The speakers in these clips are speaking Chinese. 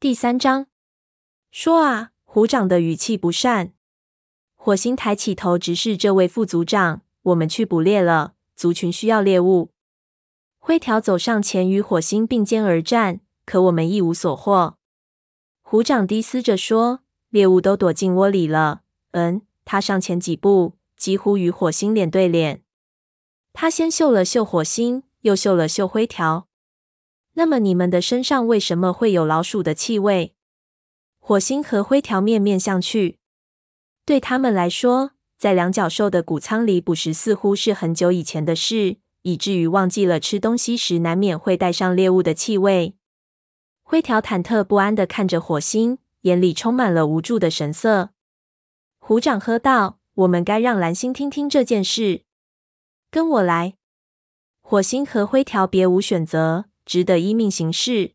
第三章，说啊，虎长的语气不善。火星抬起头直视这位副族长。我们去捕猎了，族群需要猎物。灰条走上前与火星并肩而战，可我们一无所获。虎长低嘶着说：“猎物都躲进窝里了。”嗯，他上前几步，几乎与火星脸对脸。他先嗅了嗅火星，又嗅了嗅灰条。那么你们的身上为什么会有老鼠的气味？火星和灰条面面相觑。对他们来说，在两脚兽的谷仓里捕食似乎是很久以前的事，以至于忘记了吃东西时难免会带上猎物的气味。灰条忐忑不安地看着火星，眼里充满了无助的神色。虎掌喝道：“我们该让蓝星听听这件事。跟我来。”火星和灰条别无选择，只得依命行事。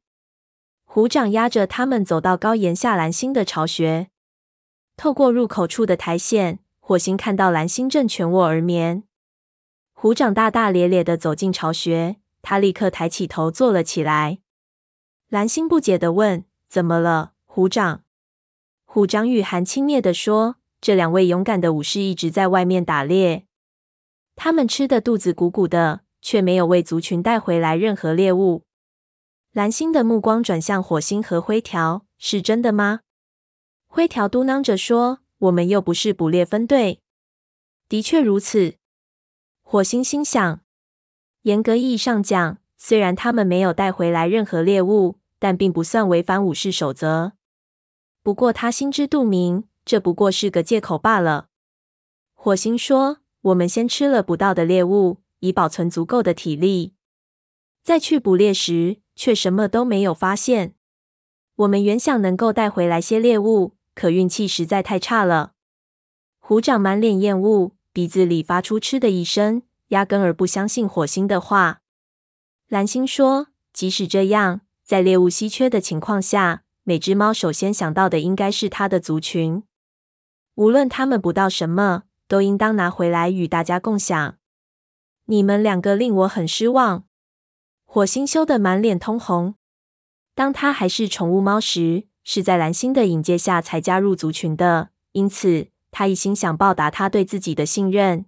虎掌压着他们走到高岩下蓝星的巢穴，透过入口处的苔藓。火星看到蓝星正蜷卧而眠，虎掌大大咧咧的走进巢穴，他立刻抬起头坐了起来。蓝星不解的问：“怎么了，虎掌？”虎掌语含轻蔑的说：“这两位勇敢的武士一直在外面打猎，他们吃的肚子鼓鼓的，却没有为族群带回来任何猎物。”蓝星的目光转向火星和灰条：“是真的吗？”灰条嘟囔着说。我们又不是捕猎分队。的确如此，火星心想。严格意义上讲，虽然他们没有带回来任何猎物，但并不算违反武士守则。不过他心知肚明，这不过是个借口罢了。火星说：“我们先吃了捕到的猎物，以保存足够的体力。再去捕猎时，却什么都没有发现。我们原想能够带回来些猎物。”可运气实在太差了。虎掌满脸厌恶，鼻子里发出嗤的一声，压根儿不相信火星的话。蓝星说：“即使这样，在猎物稀缺的情况下，每只猫首先想到的应该是它的族群。无论它们捕到什么，都应当拿回来与大家共享。你们两个令我很失望。”火星羞得满脸通红。当他还是宠物猫时，是在蓝星的引荐下才加入族群的，因此他一心想报答他对自己的信任。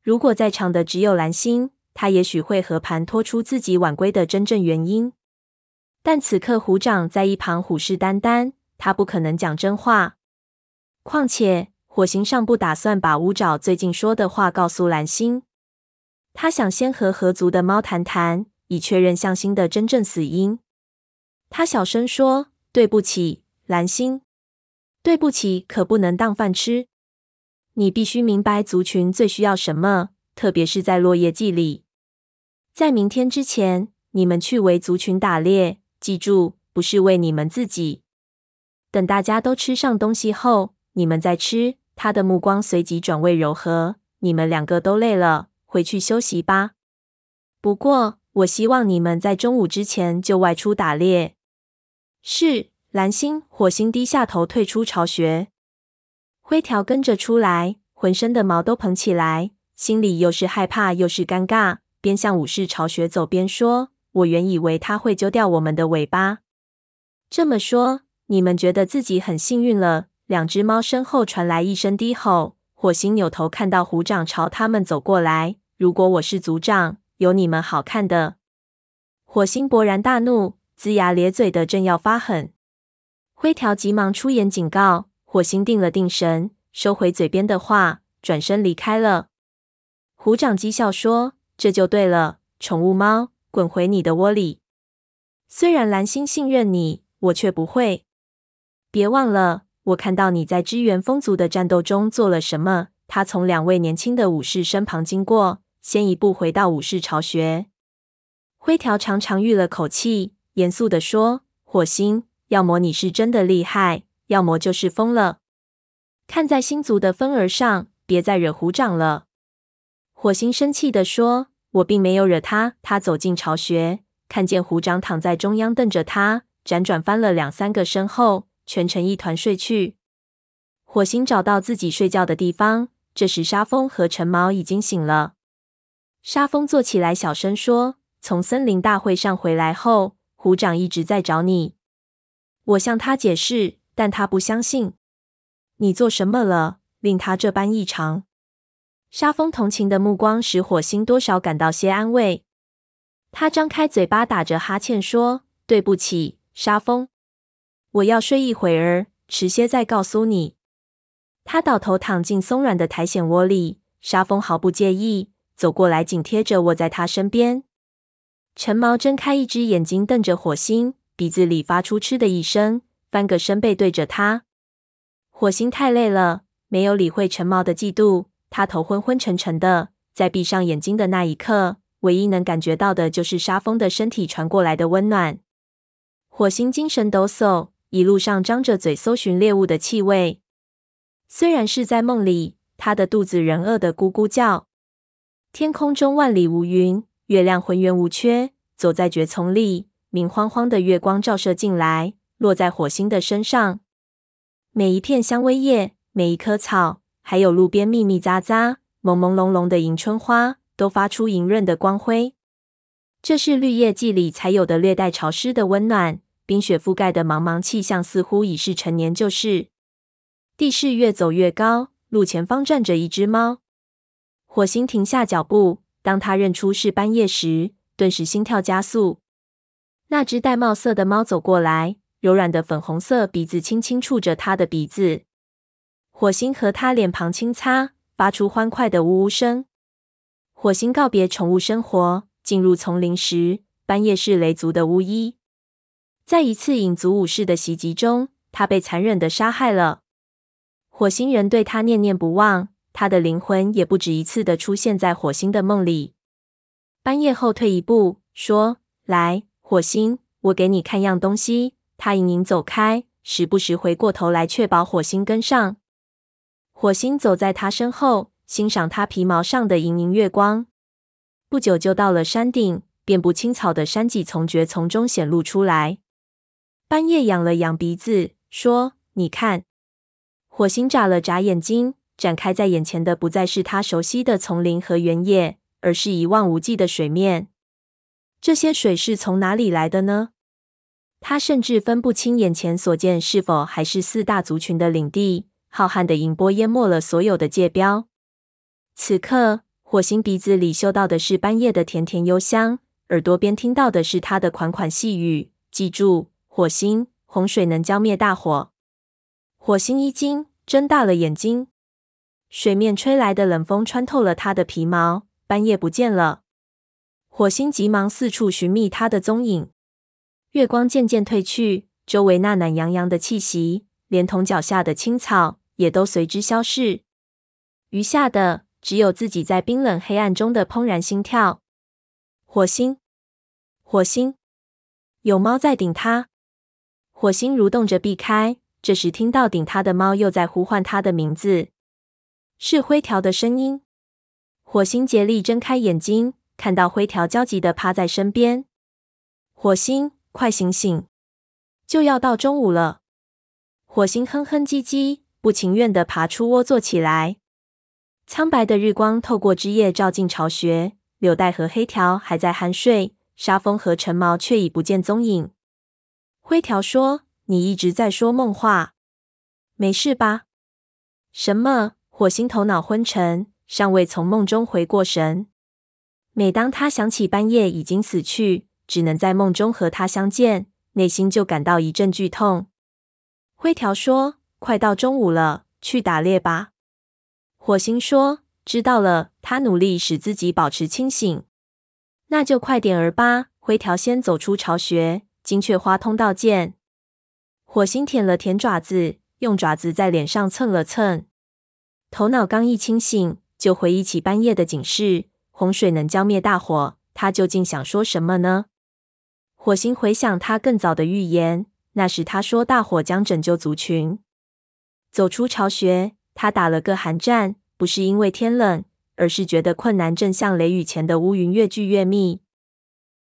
如果在场的只有蓝星，他也许会和盘托出自己晚归的真正原因。但此刻虎长在一旁虎视眈眈，他不可能讲真话。况且火星尚不打算把乌爪最近说的话告诉蓝星，他想先和合族的猫谈谈，以确认向心的真正死因。他小声说。对不起，蓝星。对不起，可不能当饭吃。你必须明白族群最需要什么，特别是在落叶季里。在明天之前，你们去为族群打猎。记住，不是为你们自己。等大家都吃上东西后，你们再吃。他的目光随即转为柔和。你们两个都累了，回去休息吧。不过，我希望你们在中午之前就外出打猎。是蓝星，火星低下头退出巢穴，灰条跟着出来，浑身的毛都蓬起来，心里又是害怕又是尴尬，边向武士巢穴走边说：“我原以为他会揪掉我们的尾巴。这么说，你们觉得自己很幸运了。”两只猫身后传来一声低吼，火星扭头看到虎掌朝他们走过来。如果我是族长，有你们好看的。火星勃然大怒。龇牙咧嘴的，正要发狠，灰条急忙出言警告。火星定了定神，收回嘴边的话，转身离开了。虎掌讥笑说：“这就对了，宠物猫，滚回你的窝里。虽然蓝星信任你，我却不会。别忘了，我看到你在支援风族的战斗中做了什么。”他从两位年轻的武士身旁经过，先一步回到武士巢穴。灰条长长吁了口气。严肃地说：“火星，要么你是真的厉害，要么就是疯了。看在星族的分儿上，别再惹虎掌了。”火星生气地说：“我并没有惹他。”他走进巢穴，看见虎掌躺在中央，瞪着他，辗转翻了两三个身后，蜷成一团睡去。火星找到自己睡觉的地方，这时沙风和陈毛已经醒了。沙风坐起来，小声说：“从森林大会上回来后。”虎长一直在找你，我向他解释，但他不相信。你做什么了，令他这般异常？沙风同情的目光使火星多少感到些安慰。他张开嘴巴，打着哈欠说：“对不起，沙风，我要睡一会儿，迟些再告诉你。”他倒头躺进松软的苔藓窝里，沙风毫不介意，走过来紧贴着卧在他身边。陈毛睁开一只眼睛瞪着火星，鼻子里发出嗤的一声，翻个身背对着他。火星太累了，没有理会陈毛的嫉妒。他头昏昏沉沉的，在闭上眼睛的那一刻，唯一能感觉到的就是沙风的身体传过来的温暖。火星精神抖擞，一路上张着嘴搜寻猎物的气味。虽然是在梦里，他的肚子仍饿得咕咕叫。天空中万里无云，月亮浑圆无缺。走在蕨丛里，明晃晃的月光照射进来，落在火星的身上。每一片香薇叶，每一棵草。还有路边密密匝匝、朦朦胧胧的迎春花，都发出莹润的光辉。这是绿叶季里才有的略带潮湿的温暖。冰雪覆盖的茫茫气象，似乎已是陈年旧事。地势越走越高，路前方站着一只猫。火星停下脚步，当他认出是斑叶时，顿时心跳加速。那只玳瑁色的猫走过来，柔软的粉红色鼻子轻轻触着他的鼻子。火星和他脸庞轻擦，发出欢快的呜呜声。火星告别宠物生活，进入丛林时，斑叶是雷族的巫医。在一次影族武士的袭击中，他被残忍的杀害了。火星人对他念念不忘，他的灵魂也不止一次的出现在火星的梦里。半夜后退一步，说：“来，火星，我给你看样东西。”他隐隐走开，时不时回过头来，确保火星跟上。火星走在他身后，欣赏他皮毛上的盈盈月光。不久就到了山顶，遍布青草的山脊从蕨丛中显露出来。半夜仰了仰鼻子，说：“你看。”火星眨了眨眼睛，展开在眼前的不再是他熟悉的丛林和原野，而是一望无际的水面。这些水是从哪里来的呢？他甚至分不清眼前所见是否还是四大族群的领地。浩瀚的银波淹没了所有的界标。此刻，火星鼻子里嗅到的是斑叶的甜甜幽香，耳朵边听到的是他的款款细语。记住，火星，洪水能浇灭大火。火星一惊，睁大了眼睛。水面吹来的冷风穿透了他的皮毛，半夜不见了。火星急忙四处寻觅它的踪影。月光渐渐褪去，周围那暖洋洋的气息，连同脚下的青草，也都随之消逝，余下的只有自己在冰冷黑暗中的怦然心跳。火星，火星，有猫在顶他。火星蠕动着避开，这时听到顶他的猫又在呼唤他的名字，是灰条的声音。火星竭力睁开眼睛，看到灰条焦急的趴在身边。火星，快醒醒，就要到中午了。火星哼哼唧唧。不情愿的爬出窝坐起来，苍白的日光透过枝叶照进巢穴，柳带和黑条还在酣睡，沙风和陈毛却已不见踪影。灰条说：“你一直在说梦话，没事吧？”“什么？”火星头脑昏沉，尚未从梦中回过神。每当他想起半夜已经死去，只能在梦中和他相见，内心就感到一阵剧痛。灰条说。快到中午了，去打猎吧。火星说：“知道了。”他努力使自己保持清醒。那就快点儿吧。灰条先走出巢穴，金雀花通道见。火星舔了舔爪子，用爪子在脸上蹭了蹭。头脑刚一清醒，就回忆起半夜的警示：洪水能浇灭大火。他究竟想说什么呢？火星回想他更早的预言，那时他说大火将拯救族群。走出巢穴，他打了个寒战，不是因为天冷，而是觉得困难，正像雷雨前的乌云越聚越密，